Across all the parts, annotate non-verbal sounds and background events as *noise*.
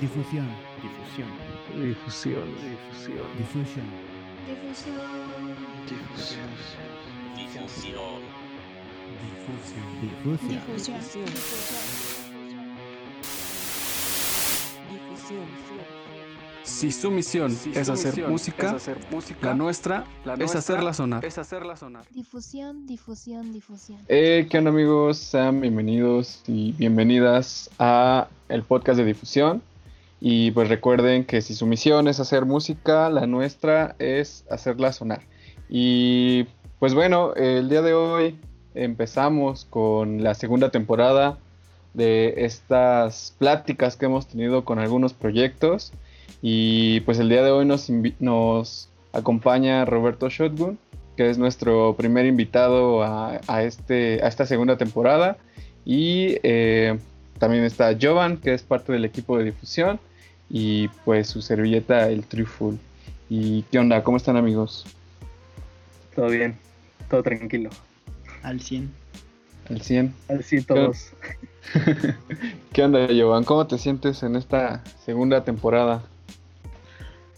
Difusión. Difusión. Difusión. Difusión. Difusión. Difusión. Difusión. Difusión. Difusión. Difusión. Si su misión es hacer música, la nuestra es hacerla sonar. Es hacerla sonar. Difusión, difusión, difusión. Eh, ¿Qué onda amigos? Sean bienvenidos y bienvenidas a el podcast de difusión. Y pues recuerden que si su misión es hacer música, la nuestra es hacerla sonar. Y pues bueno, el día de hoy empezamos con la segunda temporada de estas pláticas que hemos tenido con algunos proyectos. Y pues el día de hoy nos, nos acompaña Roberto Shotgun, que es nuestro primer invitado a, a este, a esta segunda temporada. Y eh, también está Jovan, que es parte del equipo de difusión. Y pues su servilleta, el Triful. ¿Y qué onda? ¿Cómo están amigos? Todo bien. Todo tranquilo. Al 100. Al 100. Así todos. *laughs* ¿Qué onda, Jovan? ¿Cómo te sientes en esta segunda temporada?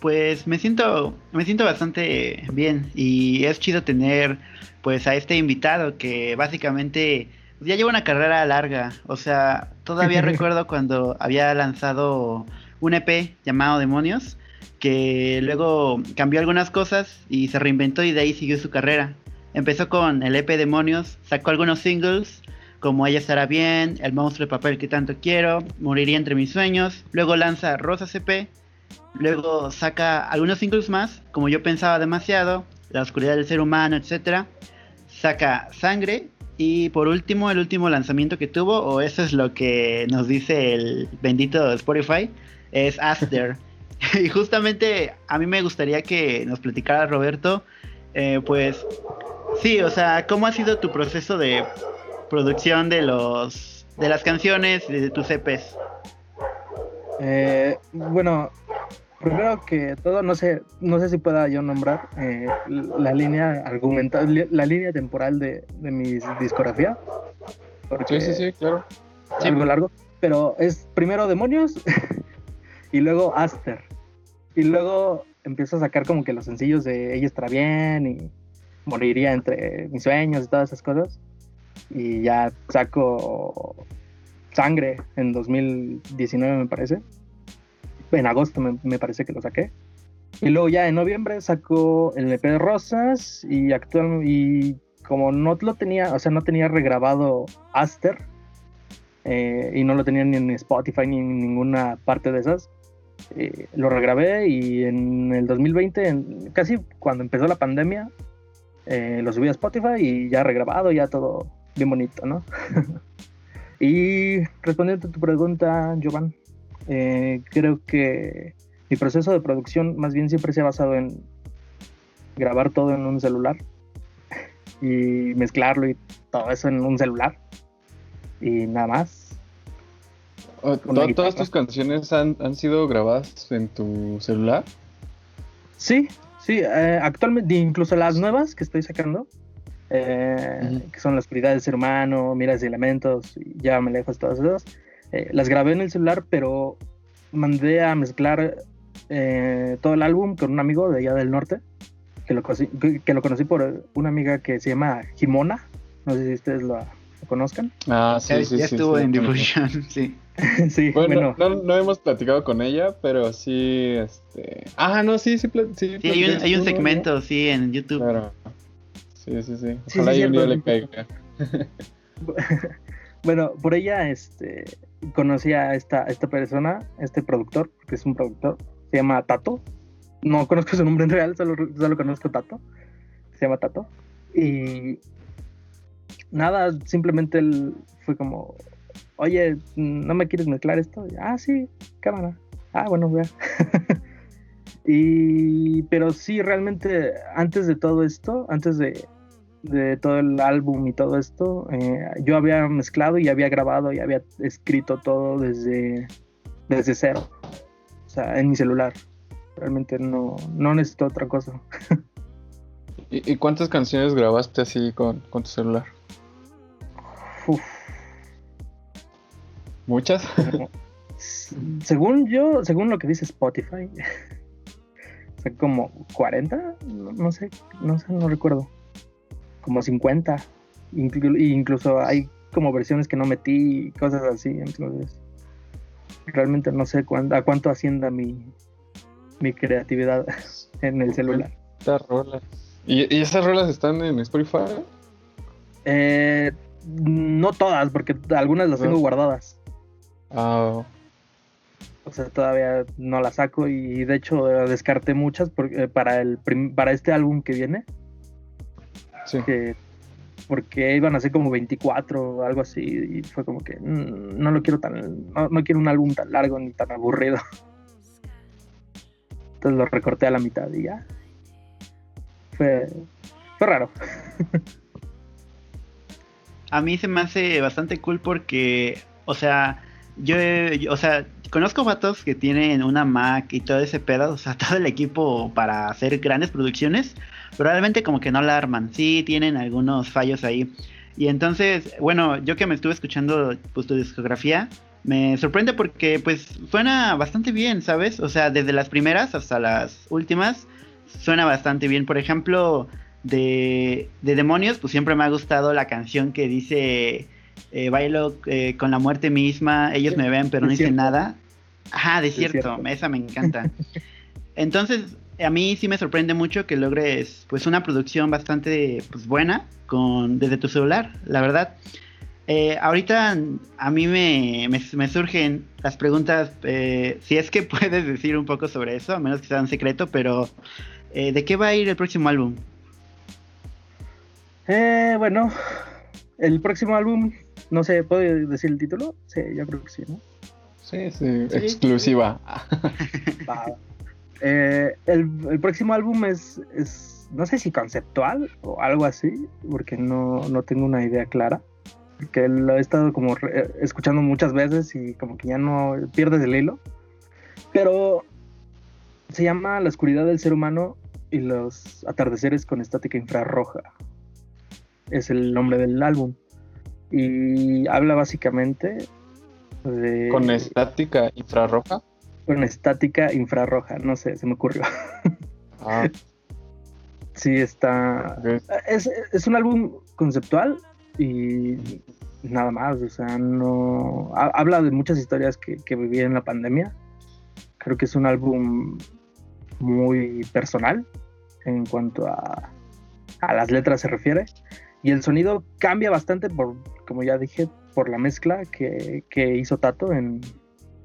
Pues me siento, me siento bastante bien y es chido tener pues a este invitado que básicamente ya lleva una carrera larga. O sea, todavía *laughs* recuerdo cuando había lanzado un EP llamado Demonios, que luego cambió algunas cosas y se reinventó y de ahí siguió su carrera. Empezó con el EP Demonios, sacó algunos singles como Ella estará bien, El monstruo de papel que tanto quiero, Moriría entre mis sueños, luego lanza Rosas EP, luego saca algunos singles más, como yo pensaba demasiado, La oscuridad del ser humano, etcétera, saca Sangre y por último el último lanzamiento que tuvo, o eso es lo que nos dice el bendito Spotify, es Aster. *laughs* *laughs* y justamente a mí me gustaría que nos platicara Roberto, eh, pues sí, o sea, ¿cómo ha sido tu proceso de producción de los de las canciones de tus EPs? Eh, bueno, primero que todo, no sé, no sé si pueda yo nombrar eh, la línea argumental, la línea temporal de, de mi discografía. Porque Sí, sí, sí, claro. es algo largo. Pero es primero Demonios *laughs* y luego Aster. Y luego empiezo a sacar como que los sencillos de Ella estará bien y moriría entre mis sueños y todas esas cosas. Y ya saco Sangre en 2019 me parece. En agosto me, parece que lo saqué. Y luego ya en noviembre saco el EP de Rosas y actual y como no lo tenía, o sea, no tenía regrabado Aster eh, y no lo tenía ni en Spotify ni en ninguna parte de esas, eh, lo regrabé y en el 2020, en- casi cuando empezó la pandemia, eh, lo subí a Spotify y ya regrabado, ya todo bien bonito, ¿no? *laughs* y respondiendo a tu pregunta, Jovan, eh, creo que mi proceso de producción más bien siempre se ha basado en grabar todo en un celular *laughs* y mezclarlo y todo eso en un celular y nada más. Oh, Con la ¿to- guitarra. ¿Todas tus canciones han, han sido grabadas en tu celular? Sí, sí, eh, actualmente, incluso las nuevas que estoy sacando, eh, que son La oscuridad del ser humano, Miras y elementos, y Ya me lejos, todas esas, eh, las grabé en el celular, pero mandé a mezclar eh, todo el álbum con un amigo de allá del norte, que lo, conocí, que, lo conocí por una amiga que se llama Jimona, no sé si ustedes la, la conozcan. Ah, ya sí, sí, ya sí, estuvo sí, en bueno. difusión, *laughs* sí. sí, Bueno, bueno, no, no hemos platicado con ella, pero sí, este... Ah, no, sí, sí, sí. Sí, hay un, hay un segmento, sí, en YouTube. Claro. Sí, sí, sí. Sí, Ojalá sí, y un día le caiga. *laughs* bueno, por ella este, conocí a esta, esta persona, este productor, porque es un productor, se llama Tato. No conozco su nombre en real, solo, solo conozco Tato. Se llama Tato. Y nada, simplemente él fue como, oye, ¿no me quieres mezclar esto? Ah, sí, cámara. Ah, bueno, vea. *laughs* y, pero sí, realmente, antes de todo esto, antes de, de todo el álbum y todo esto, eh, yo había mezclado y había grabado y había escrito todo desde, desde cero. O sea, en mi celular. Realmente no, no necesito otra cosa. *laughs* ¿Y, y cuántas canciones grabaste así con, con tu celular? Uf, ¿Muchas? *laughs* Según yo, según lo que dice Spotify, *laughs* son como 40, no, no sé, no sé, no recuerdo. Como 50. Inclu- y incluso hay como versiones que no metí y cosas así, entonces realmente no sé cuán- a cuánto ascienda mi, mi creatividad *laughs* en el celular. Estas rolas. ¿Y, y esas rolas están en Spotify? Eh, no todas, porque algunas las tengo guardadas. Ah, O sea, todavía no las saco y de hecho eh, descarté muchas porque, para, el para este álbum que viene, sí. que, porque iban a ser como 24 o algo así y fue como que mm, no lo quiero tan, no, no quiero un álbum tan largo ni tan aburrido. Entonces lo recorté a la mitad y ya. Fue, fue raro. A mí se me hace bastante cool porque, o sea, yo, he- yo- o sea, conozco vatos que tienen una Mac y todo ese pedo, o sea, *laughs* todo el equipo para hacer grandes producciones, pero realmente como que no la arman, sí tienen algunos fallos ahí. Y entonces, bueno, yo que me estuve escuchando pues tu discografía, me sorprende porque pues suena bastante bien, ¿sabes? O sea, desde las primeras hasta las últimas suena bastante bien. Por ejemplo, de, de Demonios, pues siempre me ha gustado la canción que dice eh, bailo eh, con la muerte misma, ellos me ven pero no dicen nada. Ajá, desierto, Desierto. esa me encanta. *laughs* Entonces, a mí sí me sorprende mucho que logres pues una producción bastante pues buena con desde tu celular, la verdad. Eh, ahorita a mí me, me, me surgen las preguntas, eh, si es que *laughs* puedes decir un poco sobre eso, a menos que sea un secreto, pero eh, ¿de qué va a ir el próximo álbum? Eh, bueno, el próximo álbum, no sé, ¿puedo decir el título? Sí, yo creo que sí, ¿no? Sí, sí, Sí. exclusiva. *laughs* Va. Eh, el, próximo álbum es, no sé si conceptual o algo así, porque no, no tengo una idea clara. Porque lo he estado como escuchando muchas veces y como que ya no pierdes el hilo. Pero se llama La oscuridad del ser humano y los atardeceres con estática infrarroja. Es el nombre del álbum. Y habla básicamente de... Con estática infrarroja. Con estática infrarroja, no sé, se me ocurrió. Ah, *laughs* Sí, está. Es, es un álbum conceptual y nada más, o sea, no. ha- Habla de muchas historias que, que viví en la pandemia. Creo que es un álbum muy personal en cuanto a, a las letras se refiere. Y el sonido cambia bastante, por, como ya dije, por la mezcla que, que hizo Tato en,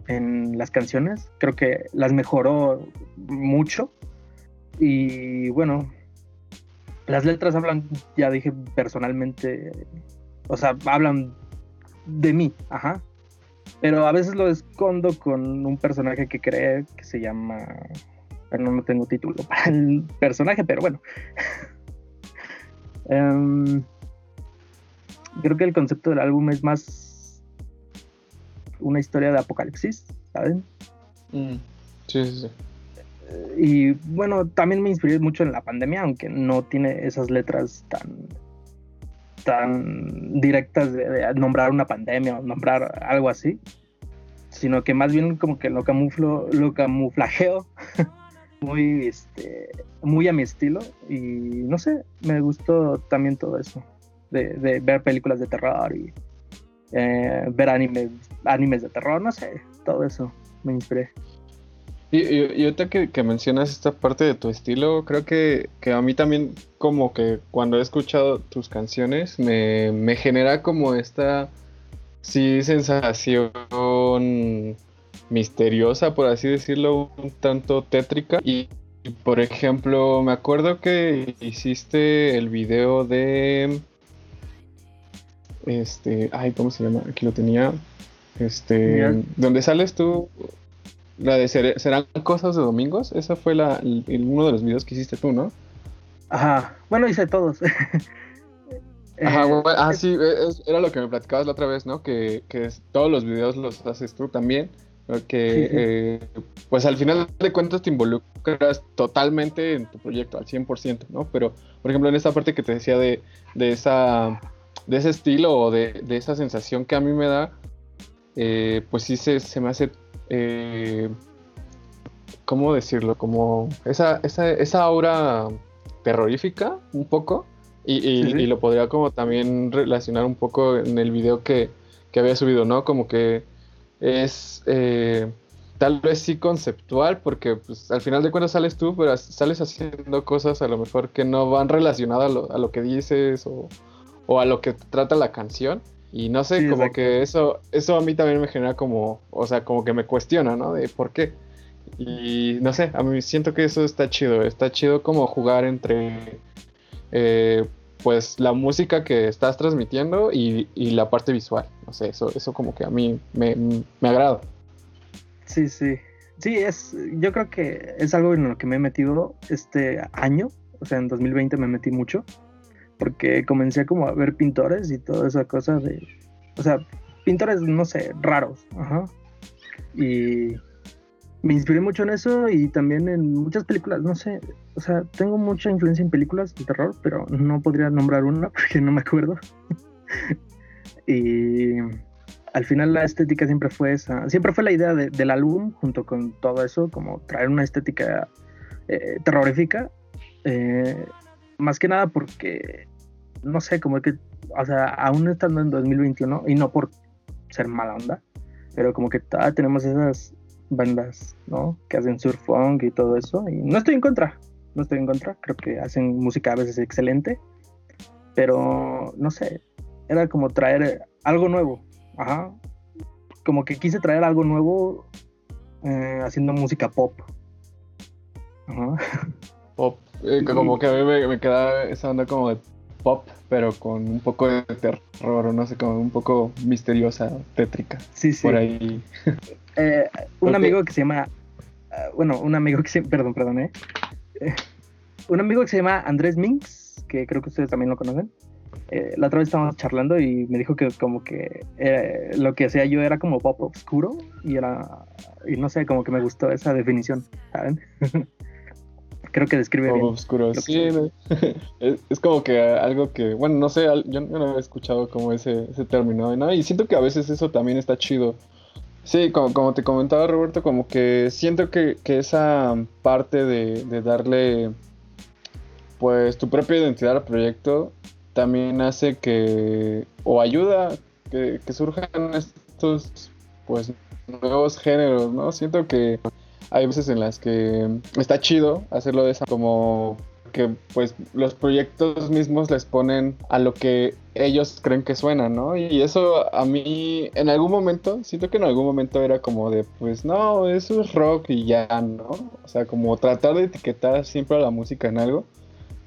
en las canciones. Creo que las mejoró mucho. Y bueno, las letras hablan, ya dije personalmente, o sea, hablan de mí, ajá. Pero a veces lo escondo con un personaje que cree que se llama. Bueno, no tengo título para el personaje, pero bueno. *laughs* Em, creo que el concepto del álbum es más una historia de apocalipsis, ¿saben? Mm, Sí, sí, sí. Y bueno, también me inspiré mucho en la pandemia, aunque no tiene esas letras tan tan directas de, de nombrar una pandemia o nombrar algo así, sino que más bien como que lo camuflo, lo camuflajeo *laughs* muy este muy a mi estilo y no sé, me gustó también todo eso de, de ver películas de terror y eh, ver animes animes de terror, no sé, todo eso me inspiré. Y, y, y que, mencionas esta parte de tu estilo, creo que, que a mí también como que cuando he escuchado tus canciones me, me genera como esta, sí, sensación misteriosa, por así decirlo, un tanto tétrica. Y, por ejemplo, me acuerdo que hiciste el video de... Este, ay, ¿cómo se llama? Aquí lo tenía. Este, Ya. donde sales tú, la de Ser- serán cosas de domingos, esa fue la, el- uno de los videos que hiciste tú, ¿no? Ajá, bueno, hice todos. *laughs* Ajá, Eh, bueno, ah, sí, es- era lo que me platicabas la otra vez, ¿no? Que, que es- todos los videos los haces tú también, que eh, pues al final de cuentas te involucras totalmente en tu proyecto, al 100%, ¿no? Pero, por ejemplo, en esta parte que te decía de, de esa de ese estilo o de, de esa sensación que a mí me da, eh, pues sí se, se me hace, eh, ¿cómo decirlo? Como esa, esa, esa aura terrorífica un poco. Y, y- Sí, sí. y lo podría como también relacionar un poco en el video que, que había subido, ¿no? Como que es eh, tal vez sí conceptual, porque pues, al final de cuentas sales tú, pero sales haciendo cosas a lo mejor que no van relacionadas a lo, a lo que dices o, o a lo que trata la canción. Y no sé, Sí, como que eso, eso a mí también me genera como, o sea, como que me cuestiona, ¿no? De por qué. Y no sé, a mí siento que eso está chido, está chido como jugar entre eh, pues la música que estás transmitiendo y, y la parte visual. No sé, eso, eso como que a mí me, me agrada. Sí, sí. Sí, es, yo creo que es algo en lo que me he metido este año, o sea, en 2020 me metí mucho, porque comencé como a ver pintores y toda esa cosa de, o sea, pintores, no sé, raros, ajá. Y me inspiré mucho en eso y también en muchas películas, no sé, o sea, tengo mucha influencia en películas de terror, pero no podría nombrar una porque no me acuerdo. *laughs* y al final la estética siempre fue esa, siempre fue la idea de- del álbum junto con todo eso, como traer una estética eh, terrorífica, eh, más que nada porque, no sé, como que, o sea, aún estando en 2021, y no por ser mala onda, pero como que tenemos esas bandas, ¿no? Que hacen surf funk y todo eso, y no estoy en contra, no estoy en contra, creo que hacen música a veces excelente, pero no sé, era como traer algo nuevo, ajá, como que quise traer algo nuevo eh, haciendo música pop. Ajá. Pop, eh, como que a mí me, me queda esa onda como de pop, pero con un poco de terror, o no sé, como un poco misteriosa, tétrica, Sí, sí. por ahí. Eh, un amigo que se llama, ah, bueno, un amigo que se, perdón, perdón, eh. Eh, un amigo que se llama Andrés Minx, que creo que ustedes también lo conocen. eh, la otra vez estábamos charlando y me dijo que como que eh, lo que hacía yo era como pop oscuro y era, y no sé, como que me gustó esa definición, ¿saben? *laughs* creo que describe Pop bien. oscuro, que sí. no. *laughs* es, es como que algo que, bueno, no sé, yo no había escuchado como ese, ese término, ¿no? Y siento que a veces eso también está chido. Sí, como, como te comentaba Roberto, como que siento que, que esa parte de, de darle pues tu propia identidad al proyecto también hace que, o ayuda que, que surjan estos pues nuevos géneros, ¿no? Siento que hay veces en las que está chido hacerlo de esa como que pues los proyectos mismos les ponen a lo que ellos creen que suena, ¿no? Y eso a mí en algún momento, siento que en algún momento era como de pues no, eso es rock y ya, ¿no? O sea, como tratar de etiquetar siempre a la música en algo.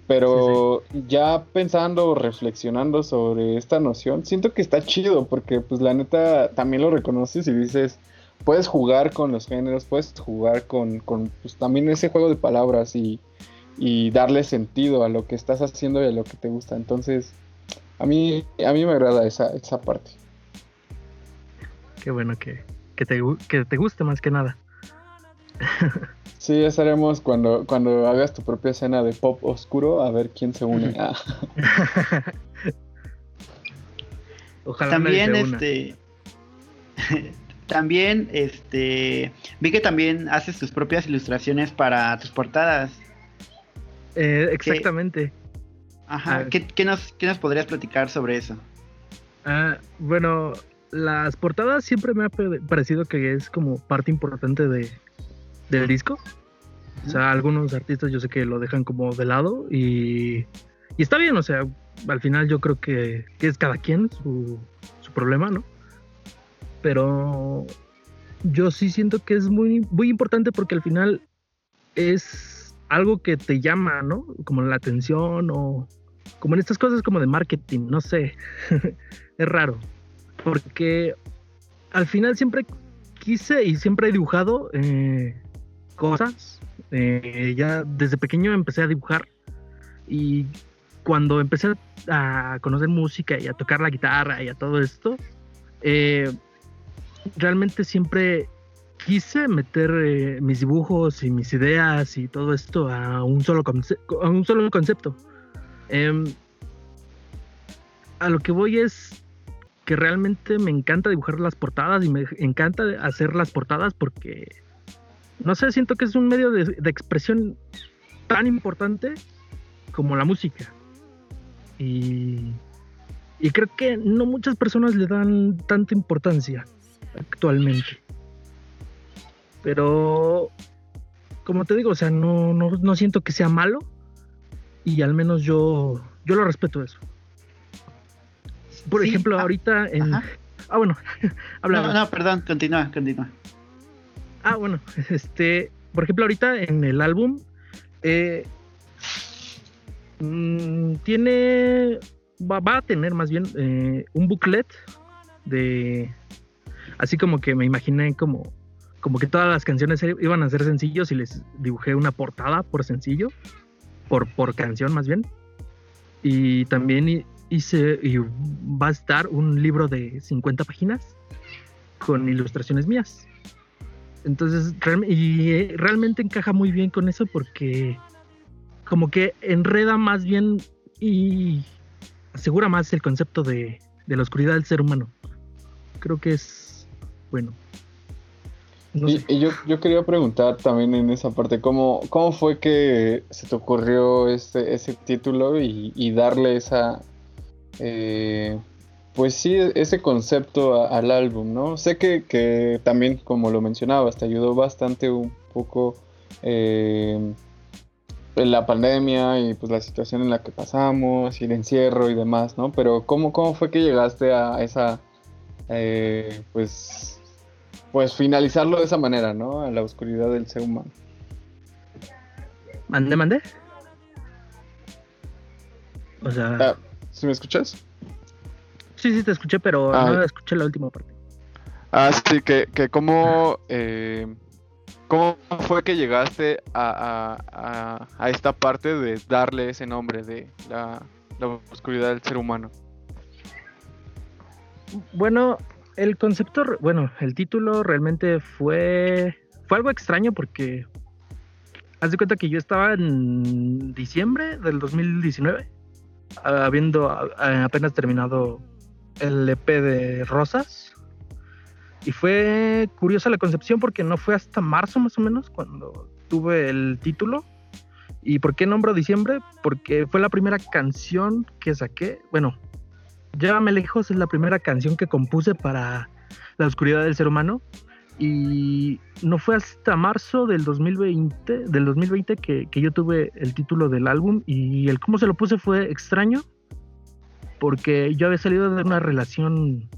Pero ya pensando o reflexionando sobre esta noción, siento que está chido porque pues la neta también lo reconoces y dices, puedes jugar con los géneros, puedes jugar con, con pues, también ese juego de palabras y, y darle sentido a lo que estás haciendo y a lo que te gusta. Entonces, a mí, a mí me agrada esa, esa parte. Qué bueno que, que, te, que te guste más que nada. Sí, ya estaremos cuando, cuando hagas tu propia escena de pop oscuro, a ver quién se une. Ah, *laughs* Ojalá También este *laughs* también este vi que también haces tus propias ilustraciones para tus portadas. Eh, exactamente. Ajá, Ah. ¿qué, qué nos, ¿qué nos podrías platicar sobre eso? Ah, bueno, las portadas siempre me ha pa- parecido que es como parte importante de, del disco. O sea, algunos artistas yo sé que lo dejan como de lado y, y está bien, o sea, al final yo creo que, que es cada quien su, su problema, ¿no? Pero yo sí siento que es muy, muy importante porque al final es algo que te llama, ¿no? Como la atención o como en estas cosas como de marketing, no sé. *laughs* es raro. Porque al final siempre quise y siempre he dibujado eh, cosas. Eh, ya desde pequeño empecé a dibujar. Y cuando empecé a conocer música y a tocar la guitarra y a todo esto, eh, realmente siempre quise meter eh, mis dibujos y mis ideas y todo esto a un solo, conce- a un solo concepto. Em, a lo que voy es que realmente me encanta dibujar las portadas y me encanta hacer las portadas porque, no sé, siento que es un medio de, de expresión tan importante como la música. Y, y creo que no muchas personas le dan tanta importancia actualmente. Pero, como te digo, o sea, no, no, no siento que sea malo y al menos yo, yo lo respeto eso. Por Sí, ejemplo, ah, ahorita en... ajá. Ah, bueno. *laughs* No, no, perdón, continúa, continúa. Ah, bueno, este, por ejemplo, ahorita en el álbum eh, mm, tiene, va, va a tener más bien eh, un booklet de, así como que me imaginé como, como que todas las canciones iban a ser sencillos y les dibujé una portada por sencillo, por, por canción más bien. Y también hi- hice, y va a estar un libro de 50 páginas con ilustraciones mías. Entonces, y eh, realmente encaja muy bien con eso porque como que enreda más bien y asegura más el concepto de, de la oscuridad del ser humano. Creo que es bueno. No Y, yo, yo quería preguntar también en esa parte, ¿cómo, cómo fue que se te ocurrió este, ese título y, y darle esa, eh, pues sí, ese concepto a- al álbum, ¿no? Sé que, que también, como lo mencionabas, te ayudó bastante un poco eh, la pandemia y pues la situación en la que pasamos y el encierro y demás, ¿no? Pero ¿cómo, cómo fue que llegaste a esa, eh, pues pues finalizarlo de esa manera, ¿no? A la oscuridad del ser humano. ¿Mandé, mandé? O sea, Ah, ¿Sí me escuchas? sí, sí te escuché, pero ah. no escuché la última parte. Ah, sí, que, que cómo, eh, cómo fue que llegaste a, a- a- a esta parte de darle ese nombre de la, la oscuridad del ser humano. Bueno, el concepto, bueno, el título realmente fue, fue algo extraño porque haz de cuenta que yo estaba en diciembre del 2019, habiendo apenas terminado el EP de Rosas. Y fue curiosa la concepción porque no fue hasta marzo más o menos cuando tuve el título. ¿Y por qué nombro diciembre? Porque fue la primera canción que saqué. Bueno, Llévame lejos es la primera canción que compuse para La oscuridad del ser humano. Y no fue hasta marzo del 2020, del 2020 que, que yo tuve el título del álbum. Y el cómo se lo puse fue extraño. Porque yo había salido de una relación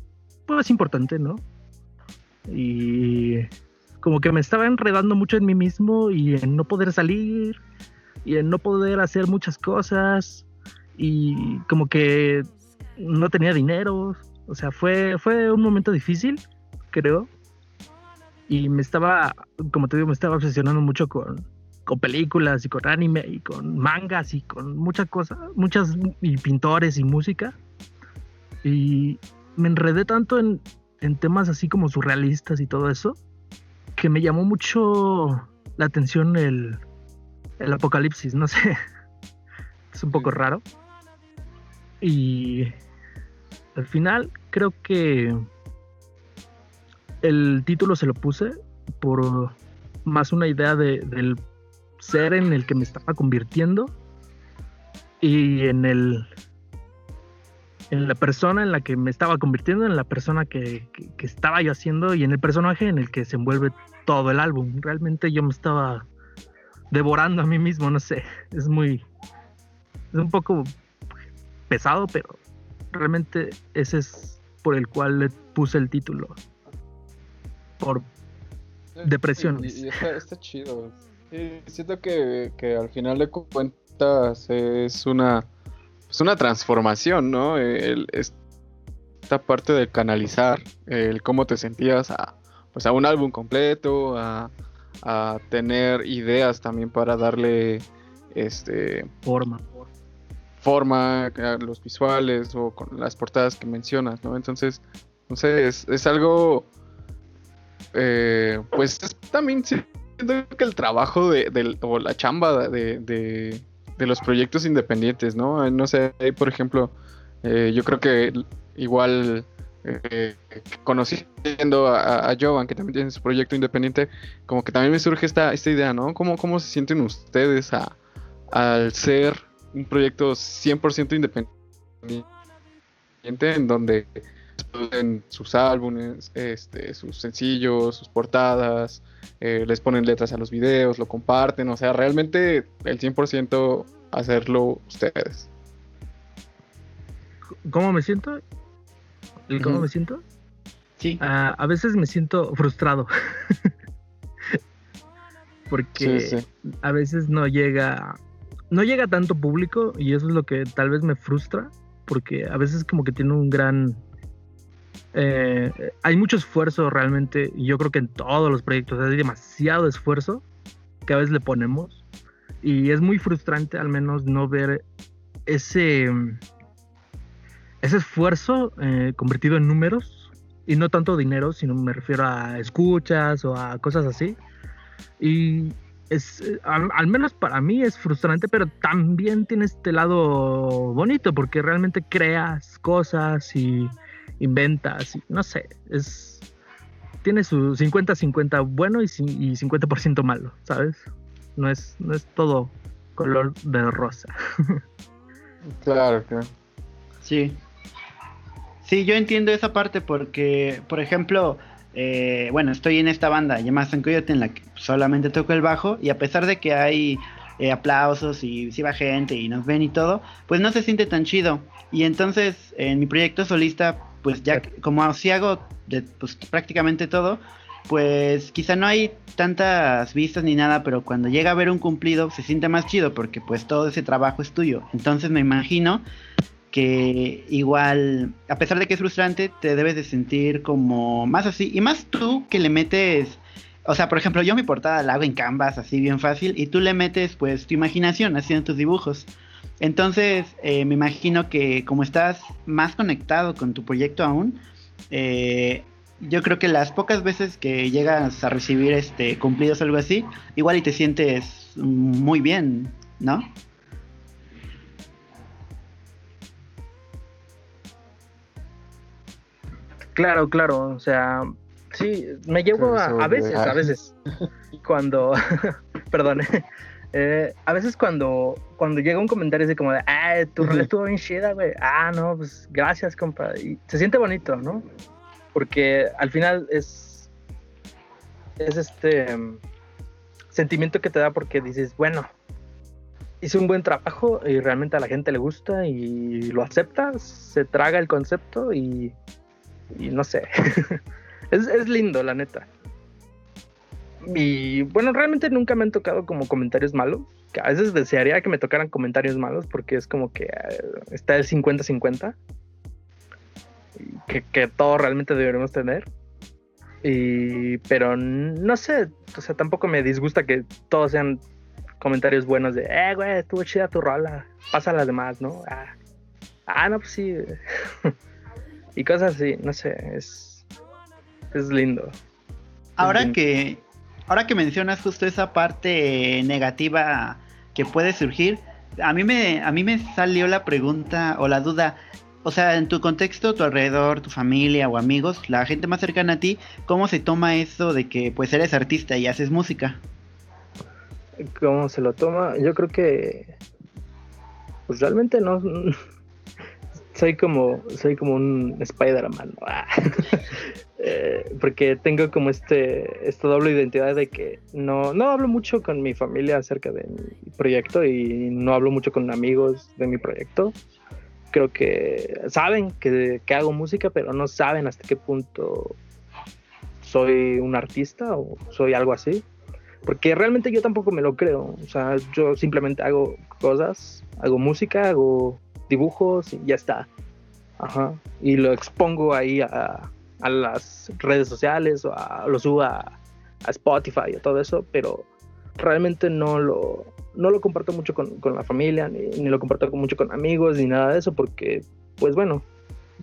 pues importante, ¿no? Y como que me estaba enredando mucho en mí mismo y en no poder salir y en no poder hacer muchas cosas y como que no tenía dinero, o sea, fue, fue un momento difícil, creo. Y me estaba, como te digo, me estaba obsesionando mucho con, con películas y con anime y con mangas y con muchas cosas, muchas y pintores y música. Y me enredé tanto en, en temas así como surrealistas y todo eso, que me llamó mucho la atención el, el apocalipsis, no sé. *laughs* Es un poco raro. Y al final creo que el título se lo puse por más una idea de, del ser en el que me estaba convirtiendo y en el en la persona en la que me estaba convirtiendo, en la persona que, que- que estaba yo haciendo y en el personaje en el que se envuelve todo el álbum. Realmente yo me estaba devorando a mí mismo, no sé, es muy... Es un poco pesado, pero realmente ese es por el cual le puse el título. Por Depresiones. Y, y está, está chido. Siento que, que al final de cuentas es una, es una transformación, ¿no? El- esta parte de canalizar el cómo te sentías a, pues a un álbum completo, a, a tener ideas también para darle este forma. Forma los visuales o con las portadas que mencionas, ¿no? Entonces, no sé, es, algo, eh, pues es también siento que el trabajo de, o la chamba de, de- los proyectos independientes, ¿no? No sé, por ejemplo, eh, yo creo que igual eh, conociendo a, a Jovan, que también tiene su proyecto independiente, como que también me surge esta, esta idea, ¿no? ¿Cómo, cómo se sienten ustedes al ser un proyecto 100% independiente en donde ponen sus álbumes, este, sus sencillos, sus portadas, eh, les ponen letras a los videos, lo comparten, o sea, realmente el 100% hacerlo ustedes. ¿Cómo me siento? ¿El cómo me siento? Sí. Ah, a veces me siento frustrado. *laughs* Porque Sí, sí. a veces no llega no llega tanto público y eso es lo que tal vez me frustra porque a veces como que tiene un gran eh, hay mucho esfuerzo realmente y yo creo que en todos los proyectos hay demasiado esfuerzo que a veces le ponemos y es muy frustrante al menos no ver ese ese esfuerzo eh, convertido en números y no tanto dinero sino me refiero a escuchas o a cosas así y es, eh, al, al menos para mí es frustrante, pero también tiene este lado bonito porque realmente creas cosas y inventas, y no sé, es tiene su 50-50 bueno y, y 50% malo, ¿sabes? No es, no es todo color de rosa. *laughs* Claro, claro. Sí. Sí, yo entiendo esa parte porque, por ejemplo, eh, bueno, estoy en esta banda llamada San Coyote en la que solamente toco el bajo y a pesar de que hay eh, aplausos y si va gente y nos ven y todo, pues no se siente tan chido. Y entonces en mi proyecto solista, pues ya como así hago de, pues, prácticamente todo, pues quizá no hay tantas vistas ni nada, pero cuando llega a ver un cumplido se siente más chido porque pues todo ese trabajo es tuyo. Entonces me imagino que igual, a pesar de que es frustrante, te debes de sentir como más así. Y más tú que le metes, o sea, por ejemplo, yo mi portada la hago en Canvas, así bien fácil, y tú le metes pues tu imaginación haciendo tus dibujos. Entonces, eh, me imagino que como estás más conectado con tu proyecto aún, eh, yo creo que las pocas veces que llegas a recibir este cumplidos o algo así, igual y te sientes muy bien, ¿no? Claro, claro, o sea, sí, me llevo a, a veces, a veces, *laughs* cuando, *laughs* perdón, *laughs* eh, a veces cuando, cuando llega un comentario así como de, ah, tu rola estuvo bien chida, güey, ah, no, pues gracias, compa, y se siente bonito, ¿no? Porque al final es, es este mm, sentimiento que te da porque dices, bueno, hice un buen trabajo y realmente a la gente le gusta y lo acepta, se traga el concepto y y no sé. *laughs* es, es lindo, la neta. Y bueno, realmente nunca me han tocado como comentarios malos. Que a veces desearía que me tocaran comentarios malos porque es como que eh, está el 50-50. y Que, que todo realmente deberíamos tener. Y, pero no sé, o sea, tampoco me disgusta que todos sean comentarios buenos de, eh, güey, estuvo chida tu rola, pasa a las demás, ¿no? Ah, ah no, pues sí. *laughs* y cosas así, no sé, es, es lindo. Ahora que, ahora que mencionas justo esa parte negativa que puede surgir, a mí me, a mí me salió la pregunta o la duda, o sea, en tu contexto, tu alrededor, tu familia o amigos, la gente más cercana a ti, ¿cómo se toma eso de que pues eres artista y haces música? ¿Cómo se lo toma? Yo creo que, pues realmente no, soy como, soy como un Spider-Man. Ah. *laughs* Eh, porque tengo como este, esta doble identidad de que no, no hablo mucho con mi familia acerca de mi proyecto y no hablo mucho con amigos de mi proyecto. Creo que saben que, que hago música, pero no saben hasta qué punto soy un artista o soy algo así. Porque realmente yo tampoco me lo creo. O sea, yo simplemente hago cosas, hago música, hago dibujos y ya está. Ajá. Y lo expongo ahí a, a las redes sociales o a- lo subo a, a Spotify y todo eso, pero realmente no lo, no lo comparto mucho con, con la familia, ni, ni lo comparto mucho con amigos, ni nada de eso, porque, pues bueno,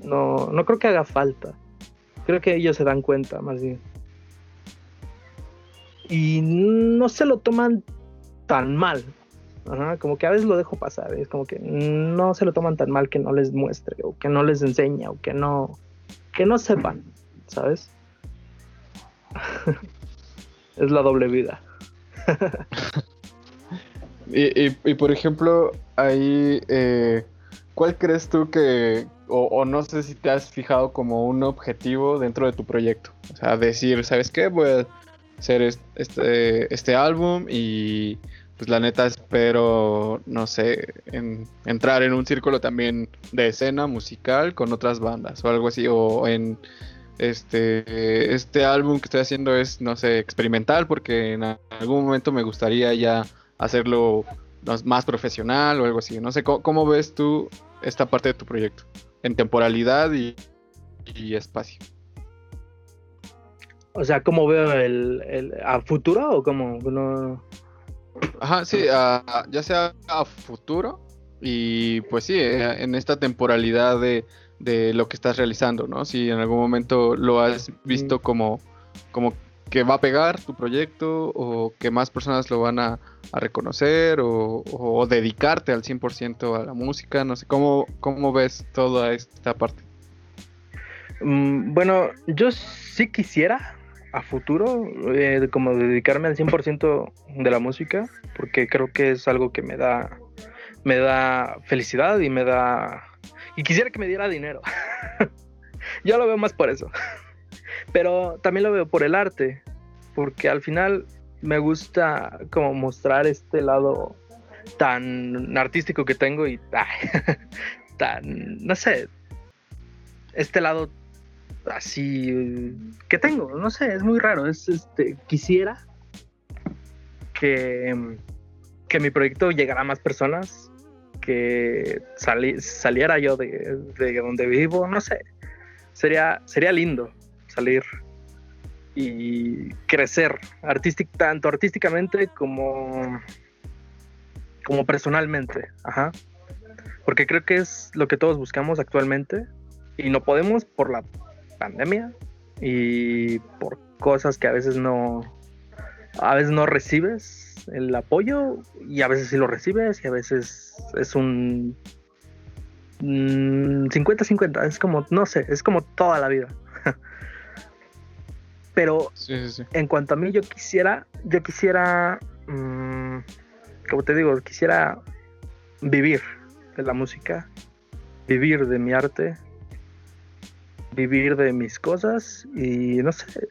no, no creo que haga falta. Creo que ellos se dan cuenta, más bien. Y no se lo toman tan mal. Como que a veces lo dejo pasar, es como que no se lo toman tan mal que no les muestre, o que no les enseña, o que no, que no sepan, ¿sabes? *laughs* es la doble vida. *laughs* Y, y- por ejemplo, ahí, eh, ¿cuál crees tú que, o, no sé si te has fijado como un objetivo dentro de tu proyecto? O sea, decir, ¿sabes qué? Voy a hacer es- este, este álbum y pues la neta espero, no sé, en- entrar en un círculo también de escena musical con otras bandas o algo así, o en... Este, este álbum que estoy haciendo es, no sé, experimental porque en algún momento me gustaría ya hacerlo más profesional o algo así. No sé, ¿cómo, cómo ves tú esta parte de tu proyecto? En temporalidad y, y espacio. O sea, ¿cómo veo el, el a futuro o cómo? No... Ajá, sí, a- ya sea a futuro y pues sí, eh, en esta temporalidad de, de lo que estás realizando, ¿no? Si en algún momento lo has visto como, como que va a pegar tu proyecto o que más personas lo van a, a reconocer o, o dedicarte al 100% a la música, no sé, ¿cómo, cómo ves toda esta parte? Mm, Bueno, yo sí quisiera a futuro eh, como dedicarme al 100% de la música, porque creo que es algo que me da me da felicidad y me da y quisiera que me diera dinero. *laughs* yo lo veo más por eso. Pero también lo veo por el arte, porque al final me gusta como mostrar este lado tan artístico que tengo y *laughs* tan no sé, este lado así que tengo, no sé, es muy raro, es este quisiera que que mi proyecto llegara a más personas, que sali- saliera yo de, de donde vivo, no sé. Sería sería lindo salir y crecer artístic tanto artísticamente como como personalmente, ajá. Porque creo que es lo que todos buscamos actualmente y no podemos por la pandemia y por cosas que a veces no a veces no recibes el apoyo y a veces sí lo recibes y a veces es un mm, 50-50, es como, no sé, es como toda la vida. *laughs* Pero Sí, sí, sí. en cuanto a mí, yo quisiera, yo quisiera, mm, como te digo, quisiera vivir de la música, vivir de mi arte, vivir de mis cosas y no sé,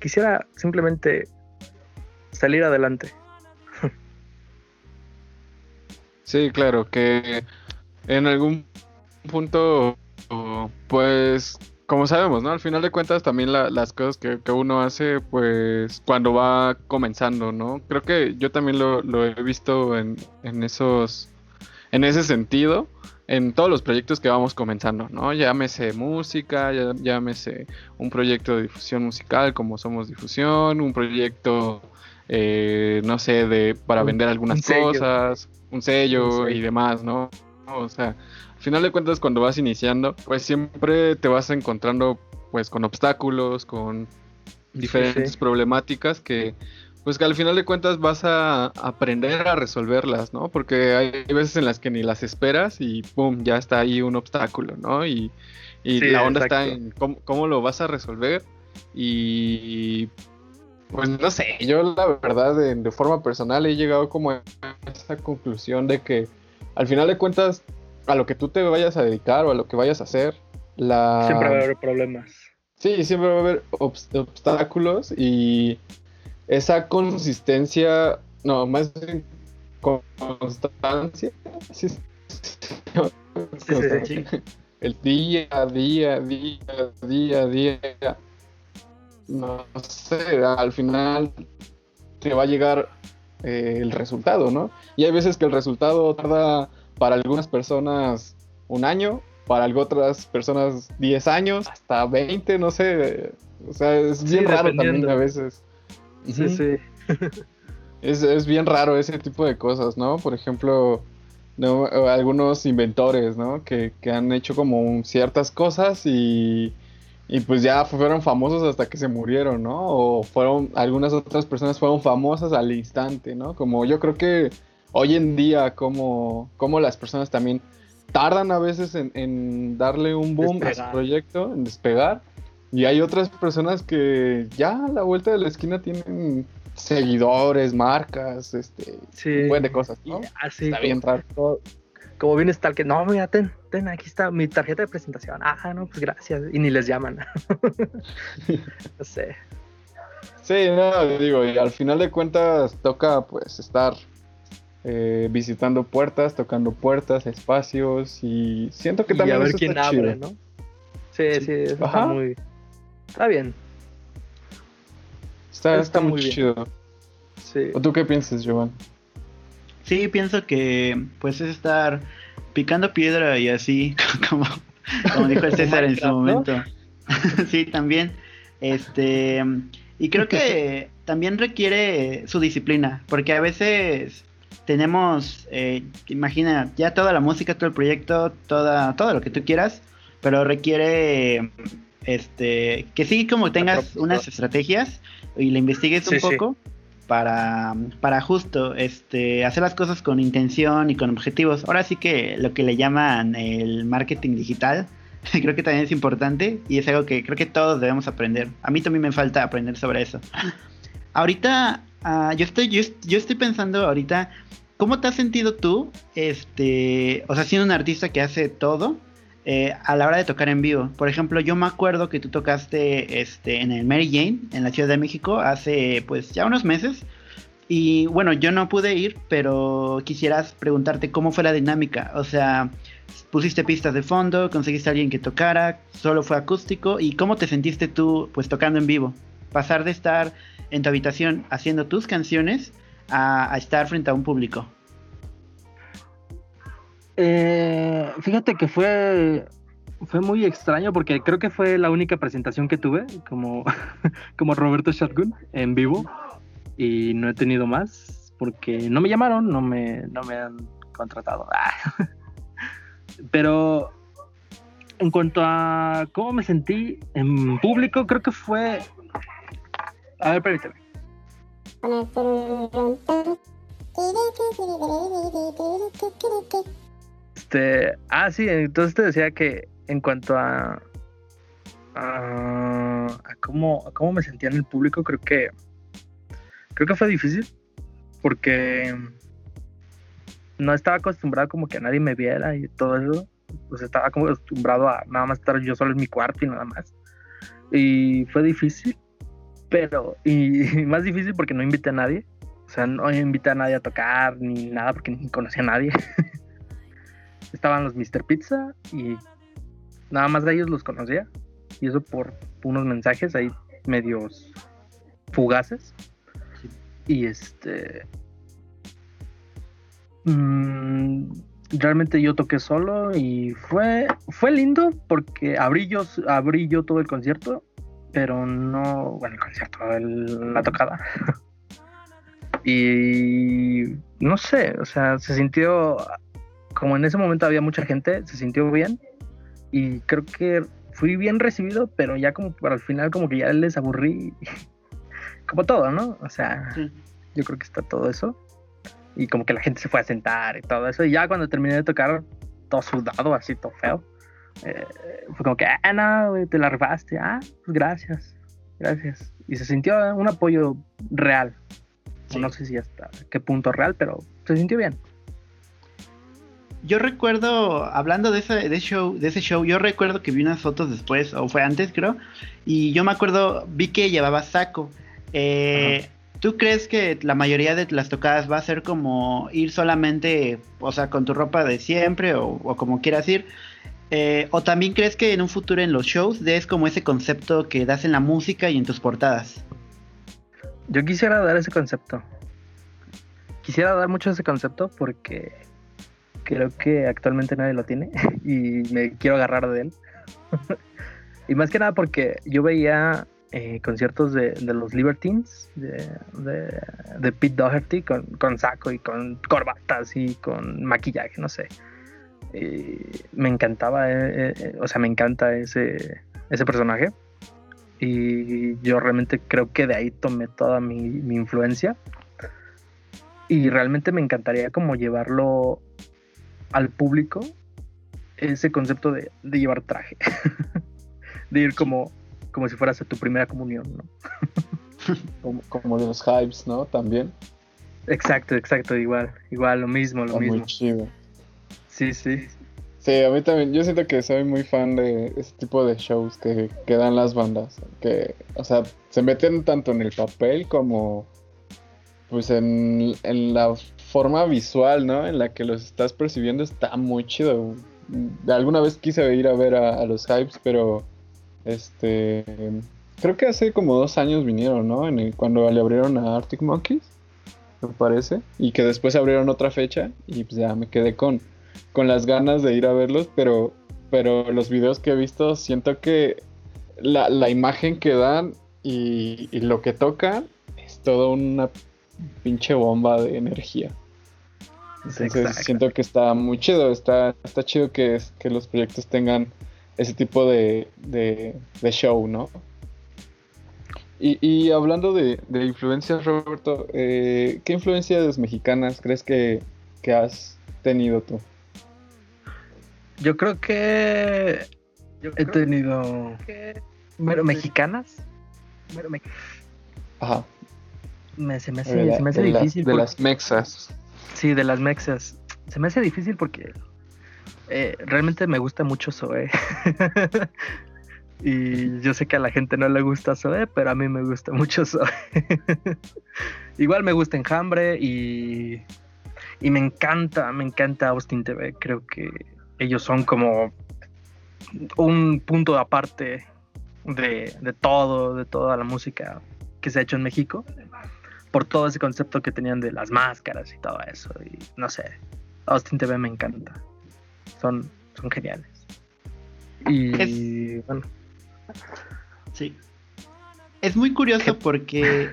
quisiera simplemente salir adelante. Sí, claro, que en algún punto, pues, como sabemos, ¿no? Al final de cuentas también la- las cosas que, que uno hace, pues, cuando va comenzando, ¿no? Creo que yo también lo, lo he visto en, en esos, en ese sentido, en todos los proyectos que vamos comenzando, ¿no? Llámese música, ya- llámese un proyecto de difusión musical como Somos Difusión, un proyecto, eh, no sé, de para vender algunas un cosas, un sello, Un sello. y demás, ¿no? O sea, al final de cuentas cuando vas iniciando, pues siempre te vas encontrando pues con obstáculos, con diferentes sí. problemáticas que pues que al final de cuentas vas a aprender a resolverlas, ¿no? Porque hay veces en las que ni las esperas y pum, ya está ahí un obstáculo, ¿no? Y, y Sí, la onda está en cómo, cómo lo vas a resolver y pues no sé, yo la verdad de, de forma personal he llegado como a esa conclusión de que al final de cuentas a lo que tú te vayas a dedicar o a lo que vayas a hacer, la... Siempre va a haber problemas. Sí, siempre va a haber obs- obstáculos y esa consistencia, no, más constancia, sí, sí, Sí, el día a día, día, día, día, no sé, al final te va a llegar eh, el resultado, ¿no? Y hay veces que el resultado tarda para algunas personas un año, para otras personas 10 años, hasta 20, no sé. O sea, es bien raro también a veces. Sí, sí. *laughs* Es, es bien raro ese tipo de cosas, ¿no? Por ejemplo, ¿no? Algunos inventores, ¿no? Que, que han hecho como ciertas cosas y, y pues ya fueron famosos hasta que se murieron, ¿no? O fueron, algunas otras personas fueron famosas al instante, ¿no? Como yo creo que hoy en día, como, como las personas también tardan a veces en, en darle un boom a su proyecto, en despegar. Y hay otras personas que ya a la vuelta de la esquina tienen seguidores, marcas, este, Sí. un buen de cosas, ¿no? así, Está bien raro. como, como vienes tal que, no, mira, ten, ten, aquí está mi tarjeta de presentación. Ah, no, pues gracias. Y ni les llaman. *laughs* no sé. Sí, no, digo, y al final de cuentas toca pues estar eh, visitando puertas, tocando puertas, espacios y siento que y también a ver eso quién está abre, chido. ¿no? Sí, sí, eso Ajá. está muy... Está bien, Está, Está está muy muy bien. chido. sí. ¿O tú qué piensas, Giovanni? Sí, pienso que pues es estar picando piedra y así, *laughs* como, como dijo el César en su momento. *laughs* sí, también. Este, y creo que *laughs* también requiere su disciplina, porque a veces tenemos, eh, imagina, ya toda la música, todo el proyecto, toda, todo lo que tú quieras, pero requiere este que sí como tengas unas estrategias y le investigues Sí, un sí. poco para, para justo este, hacer las cosas con intención y con objetivos. Ahora sí que lo que le llaman el marketing digital, *laughs* creo que también es importante y es algo que creo que todos debemos aprender. A mí también me falta aprender sobre eso. *laughs* Ahorita, ah, yo, estoy, yo, yo estoy pensando ahorita, ¿cómo te has sentido tú, este, o sea, siendo un artista que hace todo? Eh, a la hora de tocar en vivo. Por ejemplo, yo me acuerdo que tú tocaste este, en el Mary Jane, en la Ciudad de México, hace pues ya unos meses. Y bueno, yo no pude ir, pero quisieras preguntarte cómo fue la dinámica. O sea, pusiste pistas de fondo, conseguiste a alguien que tocara, solo fue acústico. ¿Y cómo te sentiste tú pues tocando en vivo? Pasar de estar en tu habitación haciendo tus canciones a, a estar frente a un público. Eh, fíjate que fue, fue muy extraño porque creo que fue la única presentación que tuve como, como Roberto Shotgun en vivo y no he tenido más porque no me llamaron, no me, no me han contratado. Ah. Pero en cuanto a cómo me sentí en público, creo que fue... A ver, permíteme. Este, ah, sí, entonces te decía que en cuanto a, a, cómo, cómo me sentía en el público, creo que creo que fue difícil porque no estaba acostumbrado como que nadie me viera y todo eso. Pues estaba como acostumbrado a nada más estar yo solo en mi cuarto y nada más. Y fue difícil, pero y, más difícil porque no invité a nadie. O sea, no invité a nadie a tocar ni nada porque ni conocía a nadie. *laughs* estaban los Mr. Pizza y nada más de ellos los conocía. Y eso por unos mensajes ahí medios fugaces. Y este. mm, realmente yo toqué solo y fue, fue lindo porque abrí yo, abrí yo todo el concierto, pero no. Bueno, el concierto, el- la tocada. *laughs* y no sé, o sea, se sintió como en ese momento había mucha gente, se sintió bien y creo que fui bien recibido, pero ya como para el final como que ya les aburrí, *laughs* como todo, ¿no? O sea, Sí. yo creo que está todo eso y como que la gente se fue a sentar y todo eso y ya cuando terminé de tocar todo sudado, así todo feo, eh, fue como que, ah, no, güey, te la rifaste, ah, pues gracias, gracias. Y se sintió un apoyo real. Sí. No sé si hasta qué punto real, pero se sintió bien. Yo recuerdo, hablando de ese, de, show, de ese show, yo recuerdo que vi unas fotos después, o fue antes creo, y yo me acuerdo, vi que llevaba saco. Eh, ¿Tú crees que la mayoría de las tocadas va a ser como ir solamente, o sea, con tu ropa de siempre, o, o como quieras ir? Eh, ¿O también crees que en un futuro en los shows des como ese concepto que das en la música y en tus portadas? Yo quisiera dar ese concepto. Quisiera dar mucho ese concepto porque creo que actualmente nadie lo tiene *laughs* y me quiero agarrar de él. *laughs* y más que nada porque yo veía eh, conciertos de, de los Libertines, de, de, Pete Doherty, con, con saco y con corbatas y con maquillaje, no sé. Me encantaba, eh, eh, o sea, me encanta ese, ese personaje. Y yo realmente creo que de ahí tomé toda mi, mi influencia. Y realmente me encantaría como llevarlo al público ese concepto de, de llevar traje. *laughs* de ir como, como si fueras a tu primera comunión, ¿no? *laughs* Como, como de los hypes, ¿no? También. Exacto, exacto, igual, igual, lo mismo, lo Está muy mismo. chido. Sí, sí. Sí, a mí también. Yo siento que soy muy fan de ese tipo de shows que, que dan las bandas. Que, o sea, se meten tanto en el papel como pues en, en la forma visual, ¿no? En la que los estás percibiendo está muy chido. Alguna vez quise ir a ver a, los hypes, pero este creo que hace como dos años vinieron, ¿no? En el- cuando le abrieron a Arctic Monkeys, me parece, y que después abrieron otra fecha y pues ya me quedé con, con las ganas de ir a verlos, pero, pero los videos que he visto siento que la, la imagen que dan y, y lo que tocan es todo una pinche bomba de energía. Entonces Exacto. siento que está muy chido, está, está chido que, es- que los proyectos tengan ese tipo de, de, de show, ¿no? Y, y hablando de, de influencias, Roberto, eh, ¿qué influencias mexicanas crees que, que has tenido tú? Yo creo que he tenido. Bueno, mexicanas. Bueno, me, Ajá, me- se me hace, de, la- se me hace de la- difícil. de porque- las mexas. Sí, de las mexas. Se me hace difícil porque eh, realmente me gusta mucho Zoe. *laughs* y yo sé que a la gente no le gusta Zoe, pero a mí me gusta mucho Zoe. *laughs* Igual me gusta Enjambre y, y me encanta, me encanta Austin TV. Creo que ellos son como un punto aparte de, de todo, de toda la música que se ha hecho en México por todo ese concepto que tenían de las máscaras y todo eso. Y no sé, Austin TV me encanta. Son, son geniales. Y bueno, Sí. Es muy curioso porque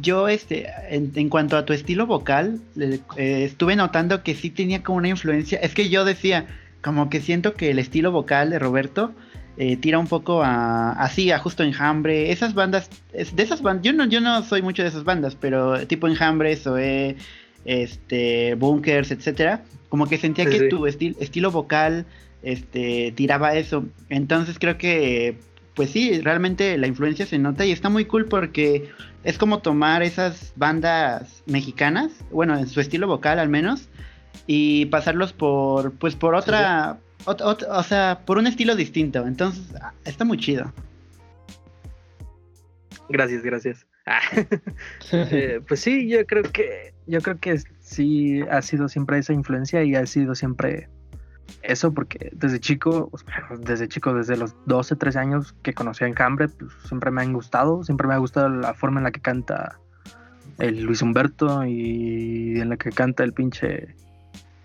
yo, este, en, en cuanto a tu estilo vocal, le- eh, estuve notando que sí tenía como una influencia. Es que yo decía, como que siento que el estilo vocal de Roberto eh, tira un poco a, así, a justo Enjambre. Esas bandas, es- de esas bandas, yo no, yo no soy mucho de esas bandas, pero tipo Enjambre, Zoé, este, Bunkers, etcétera. Como que sentía Sí, que sí. tu estil- estilo vocal, este, tiraba eso. Entonces creo que pues sí, realmente la influencia se nota y está muy cool porque es como tomar esas bandas mexicanas, bueno, en su estilo vocal al menos, y pasarlos por, pues por otra, ot- ot- o sea, por un estilo distinto. Entonces, ah, está muy chido. gracias, gracias. Ah, *laughs* eh, pues sí, yo creo que yo creo que sí ha sido siempre esa influencia y ha sido siempre eso porque desde chico, desde chico, desde los 12, 13 años que conocí a Enjambre, pues siempre me han gustado, siempre me ha gustado la forma en la que canta el Luis Humberto y en la que canta el pinche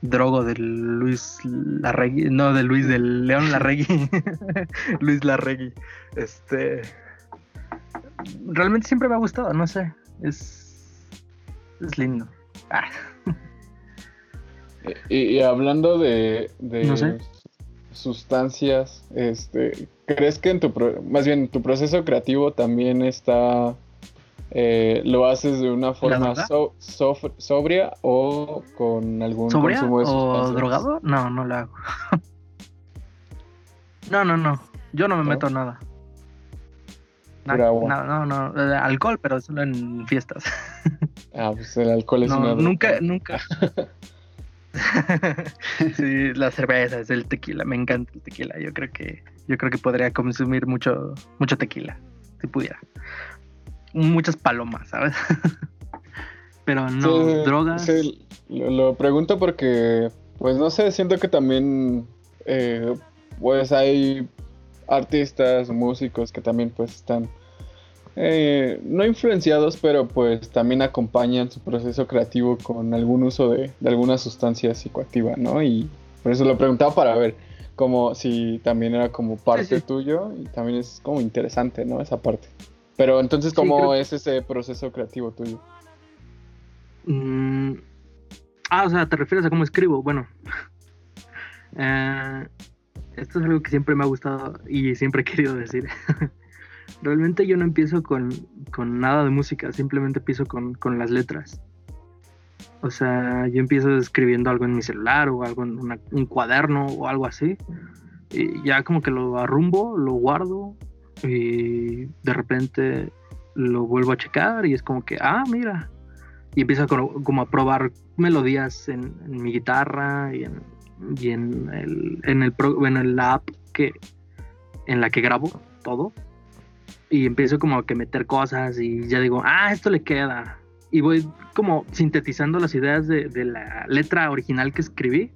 drogo del Luis Larregui, no, de Luis del León Larregui, *laughs* Luis Larregui, este, realmente siempre me ha gustado, no sé, es, es lindo. Ah, *laughs* Y, y hablando de, de No sé. sustancias, este, ¿crees que en tu, pro- más bien en tu proceso creativo también está, eh, lo haces de una forma so- sobria o con algún ¿Sobria consumo de o sustancias? drogado? No, no lo hago. *laughs* no, no, no, yo no me ¿No? meto nada. No, no, no, eh, alcohol, pero solo en fiestas. Ah, pues el alcohol es No, una nunca, nunca. *laughs* *laughs* sí, la cerveza, es el tequila, me encanta el tequila. Yo creo que, yo creo que podría consumir mucho, mucho tequila, si pudiera. Muchas palomas, ¿sabes? *laughs* Pero no, Sí, drogas. sí, lo, lo pregunto porque, pues no sé, siento que también, eh, pues hay artistas, músicos que también pues están, eh, no influenciados, pero pues también acompañan su proceso creativo con algún uso de, de alguna sustancia psicoactiva, ¿no? Y por eso lo preguntaba para ver como si también era como parte sí. tuyo y también es como interesante, ¿no? Esa parte. Pero entonces, Sí, ¿cómo creo- es ese proceso creativo tuyo? Mm, Ah, o sea, ¿te refieres a cómo escribo? Bueno. *laughs* Eh, esto es algo que siempre me ha gustado y siempre he querido decir. *laughs* Realmente yo no empiezo con, con nada de música, simplemente empiezo con, con las letras. O O sea, yo empiezo escribiendo algo en mi celular o algo en una- un cuaderno o algo así. Y ya como que lo arrumbo, lo guardo y de repente lo vuelvo a checar y es como que, ah, mira. Y empiezo como, como a probar melodías en, en mi guitarra y en, y en, el, en, el pro- en el app que, en la que grabo todo. Y empiezo como que meter cosas y ya digo, ah, esto le queda. Y voy como sintetizando las ideas de, de la letra original que escribí.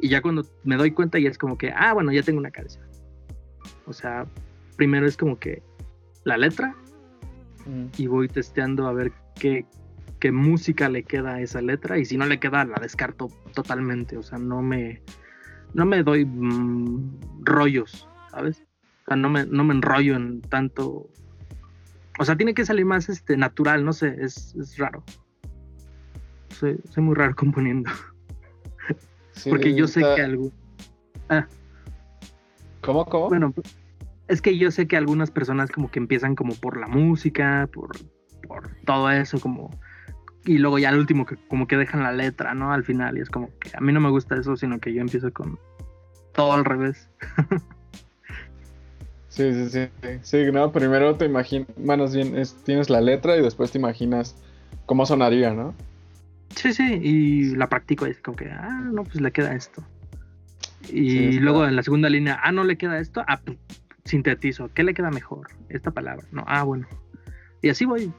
Y ya cuando me doy cuenta ya es como que, ah, bueno, ya tengo una canción. O sea, primero es como que la letra y voy testeando a ver qué, qué música le queda a esa letra y si no le queda la descarto totalmente, o sea, no me no me doy mm, rollos, ¿sabes? O sea, no me, no me enrollo en tanto o sea, tiene que salir más este natural, no sé, es, es raro. Soy, soy muy raro *laughs* componiendo, Sí, porque yo sé que algún ¿Cómo, cómo? Bueno, es que yo sé que algunas personas como que empiezan como por la música, por, por todo eso, como... Y luego ya al último que como que dejan la letra, ¿no? Al final y es como que a mí no me gusta eso, sino que yo empiezo con todo al revés. *laughs* Sí, sí, sí. Sí, no, primero te imaginas, bien es- tienes la letra y después te imaginas cómo sonaría, ¿no? Sí, sí, y la practico y es como que, ah, no, pues le queda esto. Y Sí, luego en la segunda línea, ah, no le queda esto, ah, pues, sintetizo, ¿qué le queda mejor? Esta palabra, no, ah, bueno. Y así voy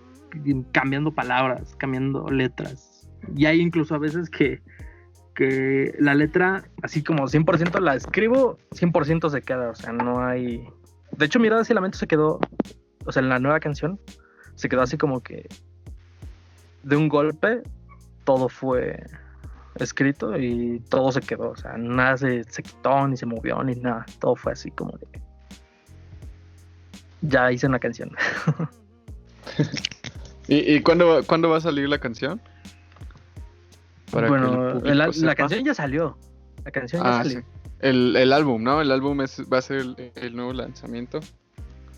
cambiando palabras, cambiando letras. Y hay incluso a veces que, que la letra, así como 100% la escribo, 100% se queda, o sea, no hay... De hecho, Miradas y Lamento se quedó, o sea, en la nueva canción, se quedó así como que de un golpe todo fue escrito y todo se quedó, o sea, nada se, se quitó, ni se movió, ni nada, todo fue así como de... Ya hice una canción. *laughs* ¿Y, y cuándo, va- cuándo va a salir la canción? Para que el bueno, el la canción ya salió. La canción ya Ah, salió. sí. El, el álbum, ¿no? El álbum es, va a ser el, nuevo lanzamiento.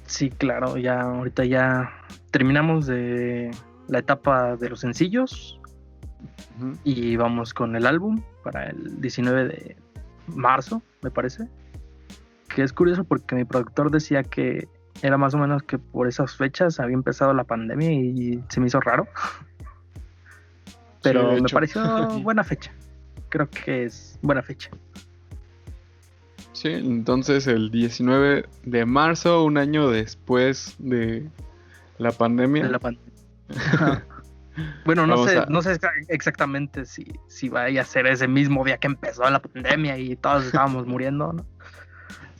Sí, claro, ya ahorita ya terminamos de la etapa de los sencillos y vamos con el álbum para el 19 de marzo, me parece. Que es curioso porque mi productor decía que era más o menos que por esas fechas había empezado la pandemia y se me hizo raro. Pero me pareció *laughs* buena fecha. Creo que es buena fecha. Sí, entonces el 19 de marzo, un año después de la pandemia. de la pandemia. *laughs* bueno, no Vamos sé, a- no sé exa- exactamente si, si vaya a ser ese mismo día que empezó la pandemia y todos estábamos muriendo, ¿no?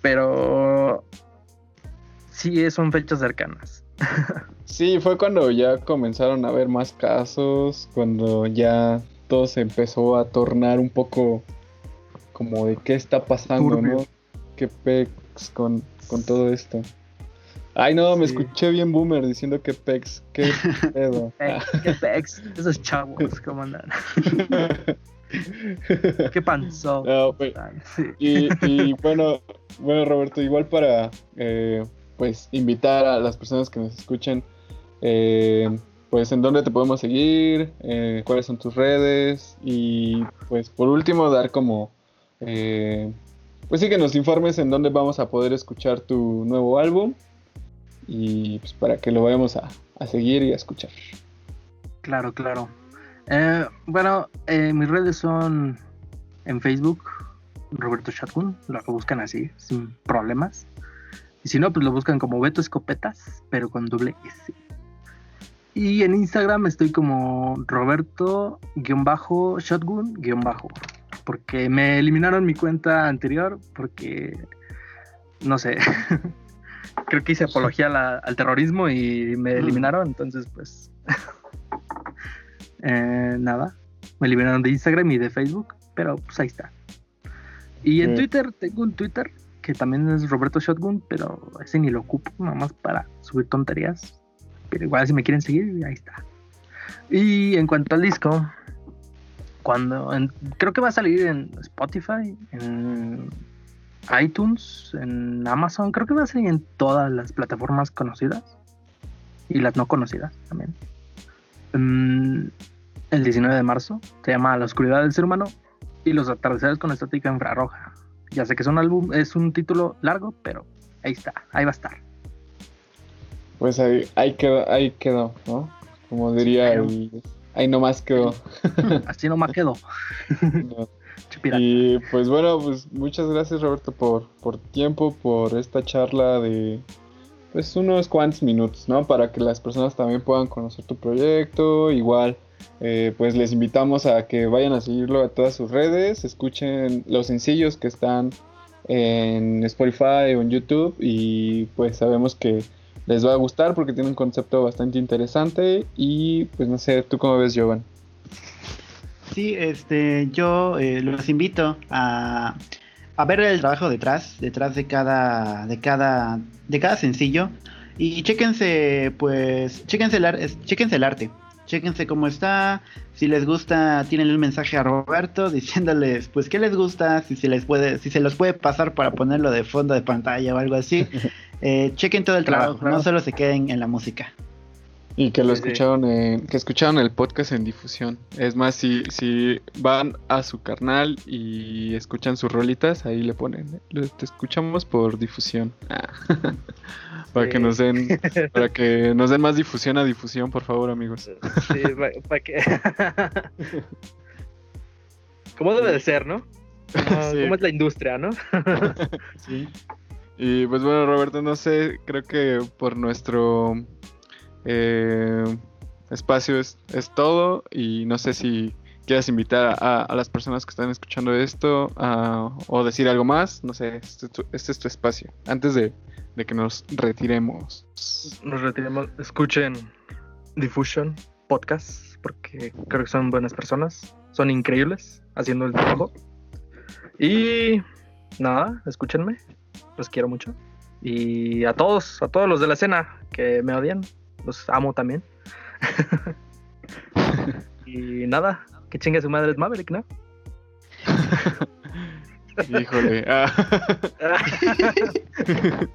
Pero sí son fechas cercanas. Sí, fue cuando ya comenzaron a haber más casos, cuando ya todo se empezó a tornar un poco como de qué está pasando, Turbio. ¿no? Qué pex con, con todo esto. Ay, no, me Sí. escuché bien boomer diciendo que pex, qué *laughs* pedo. ¿Qué pex? Esos chavos, ¿cómo andan? *laughs* ¿Qué panzó? No, pues, Sí. Y, y bueno, bueno Roberto, igual para eh, pues invitar a las personas que nos escuchen, eh, pues en dónde te podemos seguir, eh, cuáles son tus redes y pues por último dar como, eh, pues sí que nos informes en dónde vamos a poder escuchar tu nuevo álbum y pues para que lo vayamos a, a seguir y a escuchar. Claro, claro. Eh, bueno, mis redes son en Facebook, Roberto Shotgun, lo buscan así, sin problemas. Y si no, pues lo buscan como Beto Escopetas, pero con doble S. Y en Instagram estoy como Roberto-Shotgun-Bajo, porque me eliminaron mi cuenta anterior, porque, no sé, *laughs* creo que hice apología la- al terrorismo y me eliminaron, entonces pues *laughs* eh, nada, me liberaron de Instagram y de Facebook, pero pues ahí está. Y en. Twitter, tengo un Twitter que también es Roberto Shotgun, pero ese ni lo ocupo, nada más para subir tonterías. Pero igual si me quieren seguir, ahí está. Y en cuanto al disco, cuando creo que va a salir en Spotify, en iTunes, en Amazon, creo que va a salir en todas las plataformas conocidas y las no conocidas también. Mm, el 19 de marzo. Se llama La oscuridad del ser humano y los atardeceres con estática infrarroja. Ya sé que es un álbum, es un título largo, pero ahí está, ahí va a estar. Pues ahí, ahí quedó, ahí quedó, ¿no? Como diría Ahí- el... Ahí nomás quedó. *laughs* Así nomás *laughs* quedó. No. Y pues bueno, pues muchas gracias Roberto por, por tiempo, por esta charla de pues unos cuantos minutos, ¿no? Para que las personas también puedan conocer tu proyecto. Igual, eh, pues les invitamos a que vayan a seguirlo a todas sus redes, escuchen los sencillos que están en Spotify o en YouTube y pues sabemos que les va a gustar porque tiene un concepto bastante interesante y pues no sé, ¿tú cómo ves, Jovan? Sí, este, yo eh, los invito a, a ver el trabajo detrás, detrás de cada, de cada, de cada sencillo y chéquense, pues, chéquense el, chéquense el arte, chéquense cómo está, si les gusta, tienen un mensaje a Roberto diciéndoles, pues, qué les gusta, si se les puede, si se los puede pasar para ponerlo de fondo de pantalla o algo así, *laughs* eh, chequen todo el Claro, trabajo, claro. no solo se queden en la música. Y que lo Sí, escucharon en, que escucharon el podcast en difusión. Es más, si, si van a su carnal y escuchan sus rolitas, ahí le ponen, te escuchamos por difusión. Ah. *laughs* para que nos den, *laughs* para que nos den más difusión a difusión, por favor, amigos. Sí, para que. *laughs* ¿Cómo debe de ser, no? Sí. ¿Cómo es la industria, no? Sí. Y pues bueno, Roberto, no sé, creo que por nuestro eh, espacio es, todo y no sé si quieras invitar a, las personas que están escuchando esto o decir algo más, no sé, este este es tu espacio, antes de, de que nos retiremos. Nos retiremos. Escuchen Diffusion Podcast, porque creo que son buenas personas. Son increíbles haciendo el trabajo. Y nada, escúchenme. Los quiero mucho. Y a todos, a todos los de la escena que me odian, los amo también. *laughs* y nada, que chingue su madre es Maverick, ¿no? *laughs* Híjole. ah. *laughs*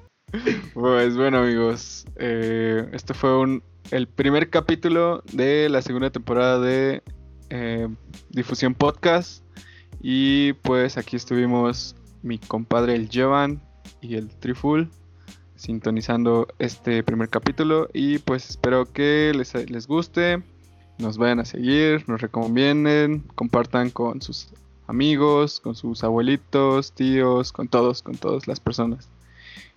Pues bueno amigos, eh, este fue un, el primer capítulo de la segunda temporada de eh, Difusión Podcast y pues aquí estuvimos mi compadre el Jovan y el Triful sintonizando este primer capítulo y pues espero que les, les guste, nos vayan a seguir, nos recomienden, compartan con sus amigos, con sus abuelitos, tíos, con todos, con todas las personas.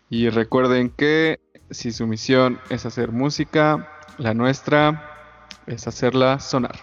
Y recuerden que si su misión es hacer música, la nuestra es hacerla sonar.